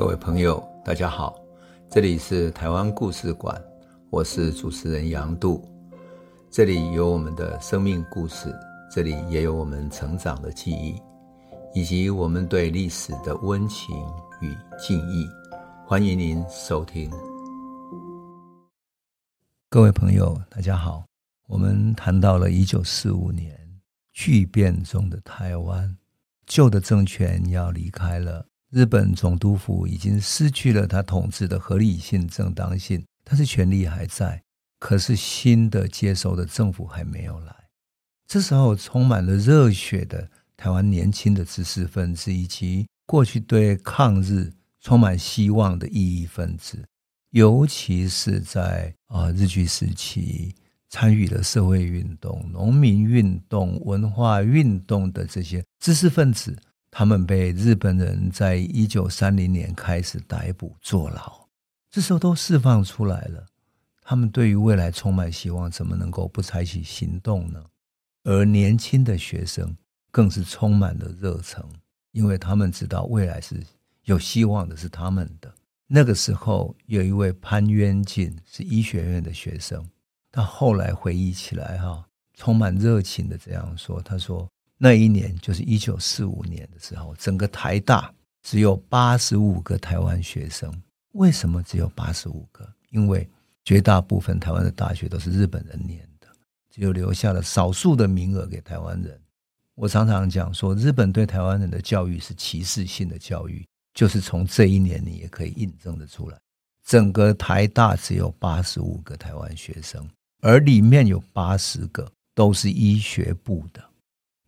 各位朋友，大家好，这里是台湾故事馆，我是主持人杨度，这里有我们的生命故事，这里也有我们成长的记忆，以及我们对历史的温情与敬意。欢迎您收听。各位朋友，大家好，我们谈到了一九四五年巨变中的台湾，旧的政权要离开了。日本总督府已经失去了他统治的合理性、正当性，但是权力还在。可是新的接收的政府还没有来。这时候，充满了热血的台湾年轻的知识分子，以及过去对抗日充满希望的异议分子，尤其是在啊日据时期参与了社会运动、农民运动、文化运动的这些知识分子。他们被日本人在一九三零年开始逮捕坐牢，这时候都释放出来了。他们对于未来充满希望，怎么能够不采取行动呢？而年轻的学生更是充满了热忱，因为他们知道未来是有希望的，是他们的。那个时候，有一位潘渊进是医学院的学生，他后来回忆起来，哈，充满热情的这样说：“他说。”那一年就是一九四五年的时候，整个台大只有八十五个台湾学生。为什么只有八十五个？因为绝大部分台湾的大学都是日本人念的，只有留下了少数的名额给台湾人。我常常讲说，日本对台湾人的教育是歧视性的教育，就是从这一年你也可以印证得出来。整个台大只有八十五个台湾学生，而里面有八十个都是医学部的。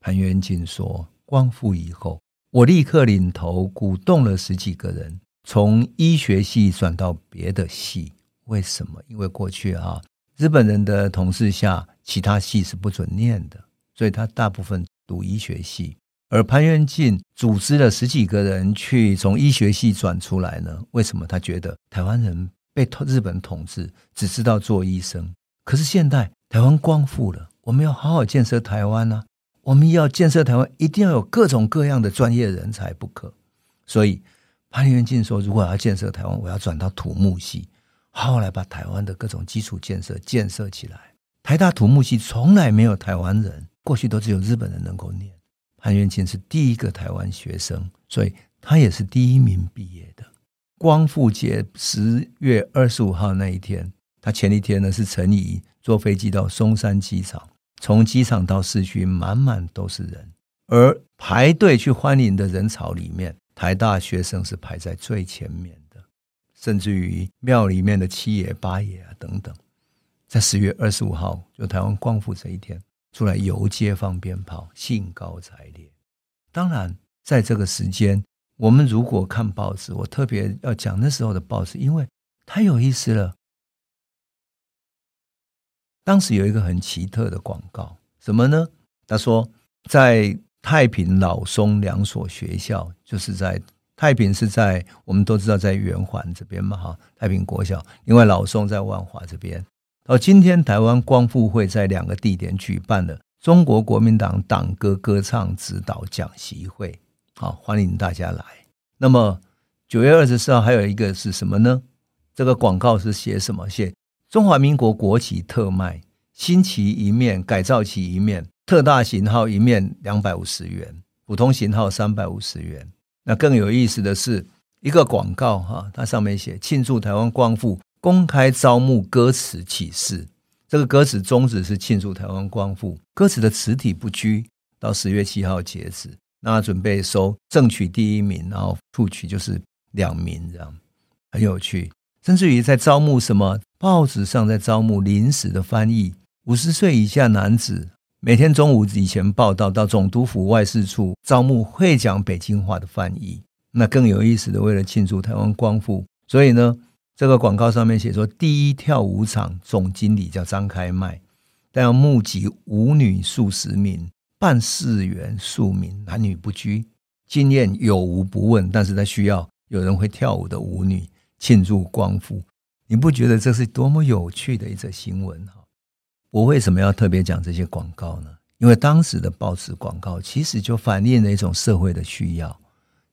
潘元进说：“光复以后，我立刻领头鼓动了十几个人从医学系转到别的系。为什么？因为过去啊，日本人的统治下，其他系是不准念的，所以他大部分读医学系。而潘元进组织了十几个人去从医学系转出来呢？为什么？他觉得台湾人被日本统治，只知道做医生。可是现在台湾光复了，我们要好好建设台湾呢、啊。”我们要建设台湾，一定要有各种各样的专业人才不可。所以潘元进说：“如果要建设台湾，我要转到土木系，好好来把台湾的各种基础建设建设起来。”台大土木系从来没有台湾人，过去都只有日本人能够念。潘元进是第一个台湾学生，所以他也是第一名毕业的。光复节十月二十五号那一天，他前一天呢是陈仪坐飞机到松山机场。从机场到市区，满满都是人，而排队去欢迎的人潮里面，台大学生是排在最前面的，甚至于庙里面的七爷八爷啊等等，在十月二十五号，就台湾光复这一天，出来游街放鞭炮，兴高采烈。当然，在这个时间，我们如果看报纸，我特别要讲那时候的报纸，因为太有意思了。当时有一个很奇特的广告，什么呢？他说，在太平老松两所学校，就是在太平是在我们都知道在圆环这边嘛，哈，太平国小。另外老松在万华这边。到今天台湾光复会在两个地点举办了中国国民党党歌歌唱指导讲习会，好，欢迎大家来。那么九月二十四号还有一个是什么呢？这个广告是写什么？写。中华民国国旗特卖，新旗一面，改造旗一面，特大型号一面两百五十元，普通型号三百五十元。那更有意思的是，一个广告哈，它上面写庆祝台湾光复，公开招募歌词启事。这个歌词宗旨是庆祝台湾光复，歌词的词体不拘，到十月七号截止。那准备收正曲第一名，然后副曲就是两名，这样很有趣。甚至于在招募什么？报纸上在招募临时的翻译，五十岁以下男子，每天中午以前报道到总督府外事处招募会讲北京话的翻译。那更有意思的，为了庆祝台湾光复，所以呢，这个广告上面写说，第一跳舞场总经理叫张开迈，但要募集舞女数十名，办事员数名，男女不拘，经验有无不问，但是他需要有人会跳舞的舞女。庆祝光复，你不觉得这是多么有趣的一则新闻哈？我为什么要特别讲这些广告呢？因为当时的报纸广告其实就反映了一种社会的需要，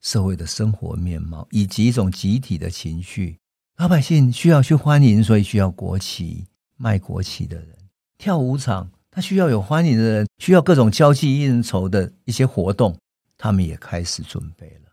社会的生活面貌，以及一种集体的情绪。老百姓需要去欢迎，所以需要国旗，卖国旗的人，跳舞场，他需要有欢迎的人，需要各种交际应酬的一些活动，他们也开始准备了。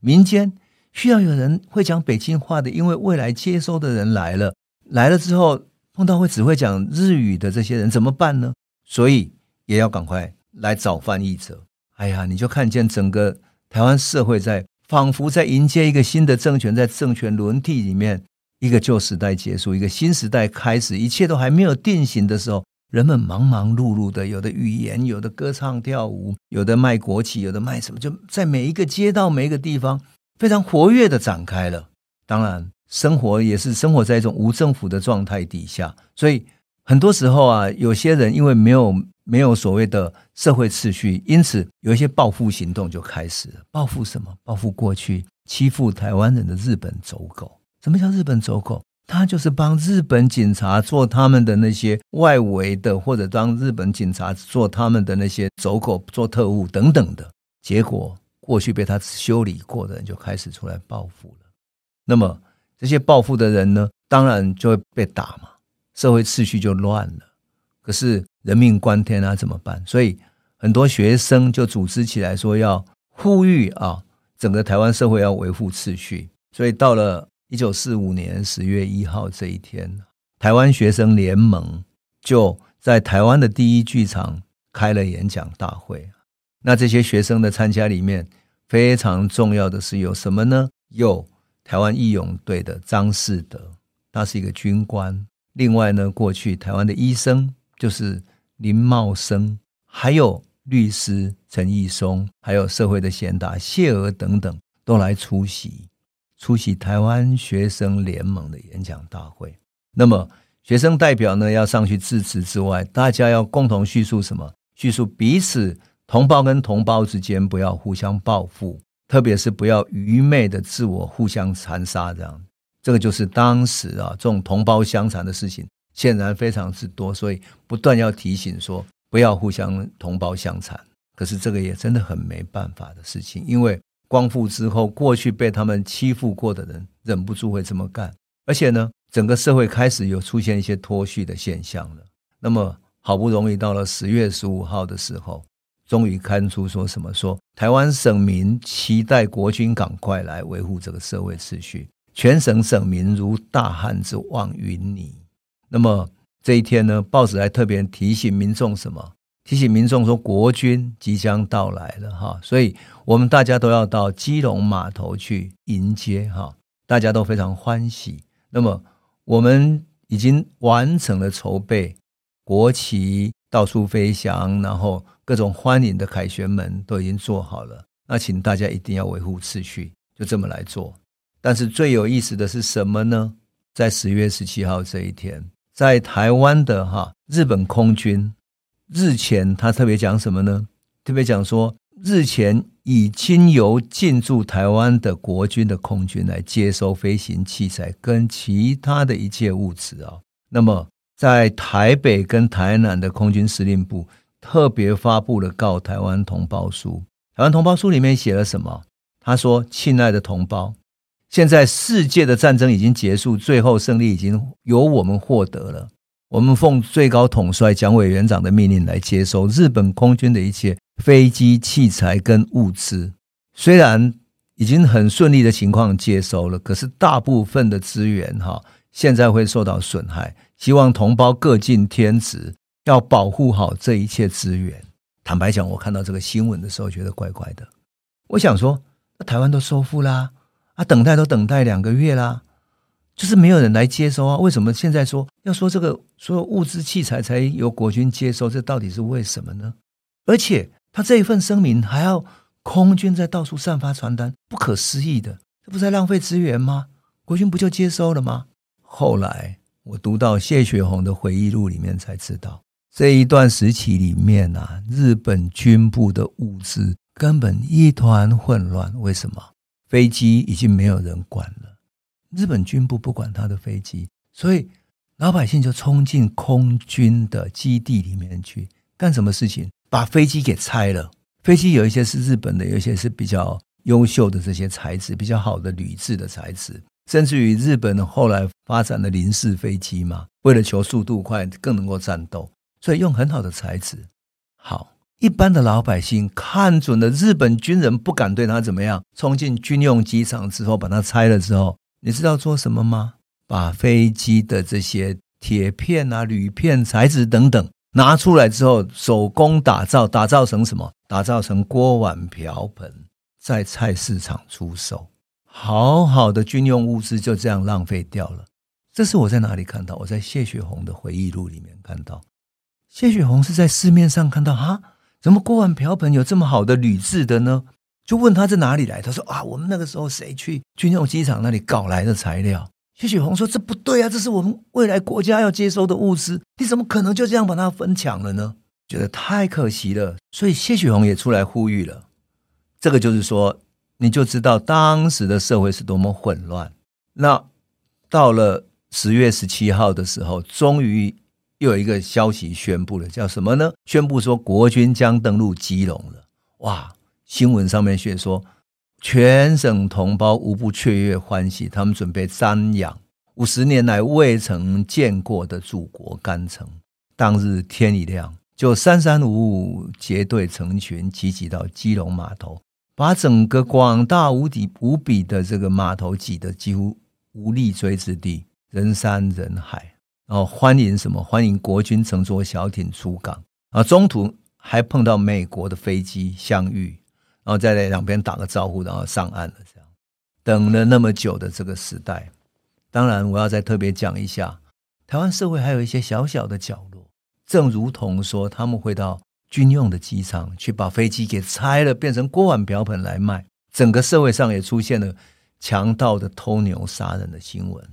民间需要有人会讲北京话的，因为未来接收的人来了，来了之后碰到会只会讲日语的这些人怎么办呢？所以也要赶快来找翻译者。哎呀，你就看见整个台湾社会在。仿佛在迎接一个新的政权，在政权轮替里面，一个旧时代结束，一个新时代开始，一切都还没有定型的时候，人们忙忙碌碌的，有的语言，有的歌唱跳舞，有的卖国旗，有的卖什么，就在每一个街道、每一个地方非常活跃的展开了。当然，生活也是生活在一种无政府的状态底下，所以很多时候啊，有些人因为没有。没有所谓的社会秩序，因此有一些报复行动就开始了。报复什么？报复过去欺负台湾人的日本走狗。什么叫日本走狗？他就是帮日本警察做他们的那些外围的，或者当日本警察做他们的那些走狗、做特务等等的。结果，过去被他修理过的人就开始出来报复了。那么这些报复的人呢，当然就会被打嘛，社会秩序就乱了。可是。人命关天啊，怎么办？所以很多学生就组织起来说要呼吁啊，整个台湾社会要维护秩序。所以到了一九四五年十月一号这一天，台湾学生联盟就在台湾的第一剧场开了演讲大会。那这些学生的参加里面，非常重要的是有什么呢？有台湾义勇队的张士德，他是一个军官。另外呢，过去台湾的医生就是。林茂生，还有律师陈义松，还有社会的贤达谢娥等等，都来出席出席台湾学生联盟的演讲大会。那么，学生代表呢要上去致辞之外，大家要共同叙述什么？叙述彼此同胞跟同胞之间不要互相报复，特别是不要愚昧的自我互相残杀。这样，这个就是当时啊这种同胞相残的事情。显然非常之多，所以不断要提醒说不要互相同胞相残。可是这个也真的很没办法的事情，因为光复之后，过去被他们欺负过的人忍不住会这么干。而且呢，整个社会开始有出现一些脱序的现象了。那么好不容易到了十月十五号的时候，终于刊出说什么说台湾省民期待国军赶快来维护这个社会秩序，全省省民如大旱之望云霓。那么这一天呢，报纸还特别提醒民众什么？提醒民众说国军即将到来了哈，所以我们大家都要到基隆码头去迎接哈，大家都非常欢喜。那么我们已经完成了筹备，国旗到处飞翔，然后各种欢迎的凯旋门都已经做好了。那请大家一定要维护秩序，就这么来做。但是最有意思的是什么呢？在十月十七号这一天。在台湾的哈日本空军日前，他特别讲什么呢？特别讲说，日前已经由进驻台湾的国军的空军来接收飞行器材跟其他的一切物资啊。那么，在台北跟台南的空军司令部特别发布了告台湾同胞书。台湾同胞书里面写了什么？他说：“亲爱的同胞。”现在世界的战争已经结束，最后胜利已经由我们获得了。我们奉最高统帅蒋委员长的命令来接收日本空军的一切飞机器材跟物资。虽然已经很顺利的情况接收了，可是大部分的资源哈现在会受到损害。希望同胞各尽天职，要保护好这一切资源。坦白讲，我看到这个新闻的时候觉得怪怪的。我想说，台湾都收复啦。啊，等待都等待两个月啦，就是没有人来接收啊。为什么现在说要说这个所有物资器材才由国军接收？这到底是为什么呢？而且他这一份声明还要空军在到处散发传单，不可思议的，这不是在浪费资源吗？国军不就接收了吗？后来我读到谢雪红的回忆录里面才知道，这一段时期里面啊，日本军部的物资根本一团混乱。为什么？飞机已经没有人管了，日本军部不管他的飞机，所以老百姓就冲进空军的基地里面去干什么事情？把飞机给拆了。飞机有一些是日本的，有一些是比较优秀的这些材质，比较好的铝制的材质，甚至于日本后来发展的零式飞机嘛，为了求速度快，更能够战斗，所以用很好的材质。好，一般的老百姓看准了日本军人不敢对他怎么样，冲进军用机场之后把它拆了之后，你知道做什么吗？把飞机的这些铁片啊、铝片材质等等拿出来之后，手工打造，打造成什么？打造成锅碗瓢盆，在菜市场出售。好好的军用物资就这样浪费掉了。这是我在哪里看到？我在谢雪红的回忆录里面看到。谢雪红是在市面上看到哈，怎么锅碗瓢盆有这么好的铝制的呢？就问他在哪里来，他说啊，我们那个时候谁去军用机场那里搞来的材料。谢雪红说这不对啊，这是我们未来国家要接收的物资，你怎么可能就这样把它分抢了呢？觉得太可惜了，所以谢雪红也出来呼吁了。这个就是说，你就知道当时的社会是多么混乱。那到了十月十七号的时候，终于。又有一个消息宣布了，叫什么呢？宣布说国军将登陆基隆了。哇！新闻上面却说，全省同胞无不雀跃欢喜，他们准备瞻仰五十年来未曾见过的祖国干城。当日天一亮，就三三五五结队成群，集结到基隆码头，把整个广大无底无比的这个码头挤得几乎无立锥之地，人山人海。然后欢迎什么？欢迎国军乘坐小艇出港啊！中途还碰到美国的飞机相遇，然后在两边打个招呼，然后上岸了。这样等了那么久的这个时代，当然我要再特别讲一下，台湾社会还有一些小小的角落，正如同说他们会到军用的机场去把飞机给拆了，变成锅碗瓢盆来卖。整个社会上也出现了强盗的偷牛杀人的新闻，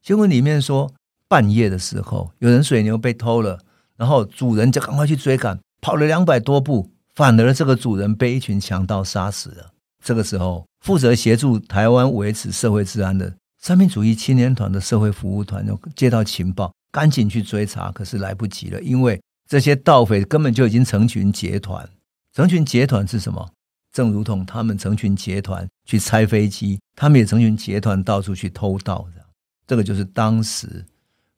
新闻里面说。半夜的时候，有人水牛被偷了，然后主人就赶快去追赶，跑了两百多步，反而这个主人被一群强盗杀死了。这个时候，负责协助台湾维持社会治安的三民主义青年团的社会服务团就接到情报，赶紧去追查，可是来不及了，因为这些盗匪根本就已经成群结团。成群结团是什么？正如同他们成群结团去拆飞机，他们也成群结团到处去偷盗的。这个就是当时。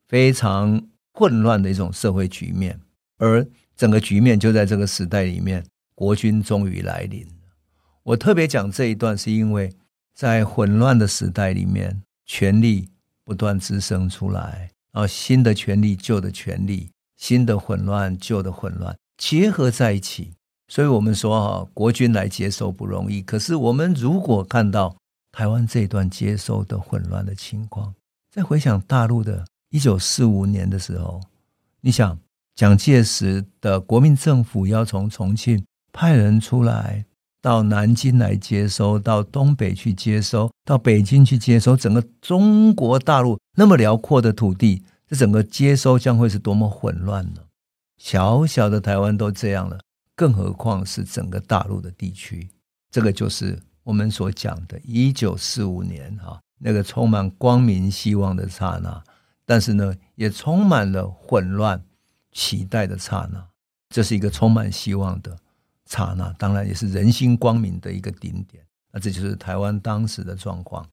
非常混乱的一种社会局面，而整个局面就在这个时代里面，国军终于来临。我特别讲这一段，是因为在混乱的时代里面，权力不断滋生出来，然后新的权力、旧的权力、新的混乱、旧的混乱结合在一起。所以我们说哈，国军来接收不容易。可是我们如果看到台湾这一段接收的混乱的情况，再回想大陆的。一九四五年的时候，你想蒋介石的国民政府要从重庆派人出来到南京来接收，到东北去接收，到北京去接收，整个中国大陆那么辽阔的土地，这整个接收将会是多么混乱呢？小小的台湾都这样了，更何况是整个大陆的地区？这个就是我们所讲的“一九四五年”哈，那个充满光明希望的刹那。但是呢，也充满了混乱、期待的刹那。这是一个充满希望的刹那，当然也是人心光明的一个顶点。那这就是台湾当时的状况。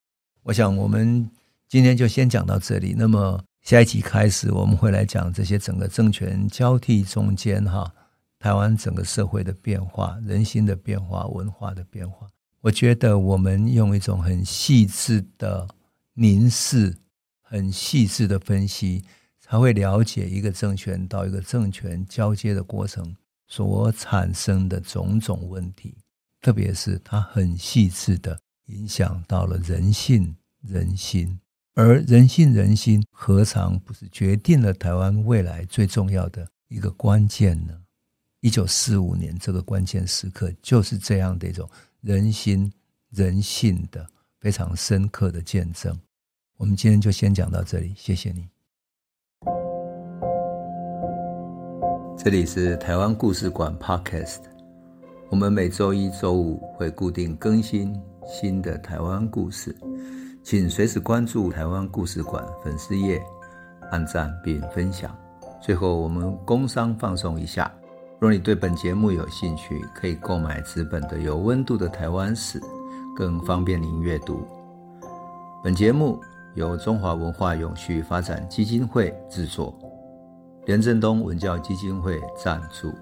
我想我们今天就先讲到这里。那么下一集开始，我们会来讲这些整个政权交替中间哈，台湾整个社会的变化、人心的变化、文化的变化。我觉得我们用一种很细致的凝视。很细致的分析，才会了解一个政权到一个政权交接的过程所产生的种种问题，特别是它很细致的影响到了人性、人心，而人性、人心何尝不是决定了台湾未来最重要的一个关键呢？一九四五年这个关键时刻，就是这样的一种人心、人性的非常深刻的见证。我们今天就先讲到这里，谢谢你。这里是台湾故事馆 Podcast，我们每周一、周五会固定更新新的台湾故事，请随时关注台湾故事馆粉丝页，按赞并分享。最后，我们工商放送一下：若你对本节目有兴趣，可以购买纸本的《有温度的台湾史》。更方便您阅读。本节目由中华文化永续发展基金会制作，廉振东文教基金会赞助。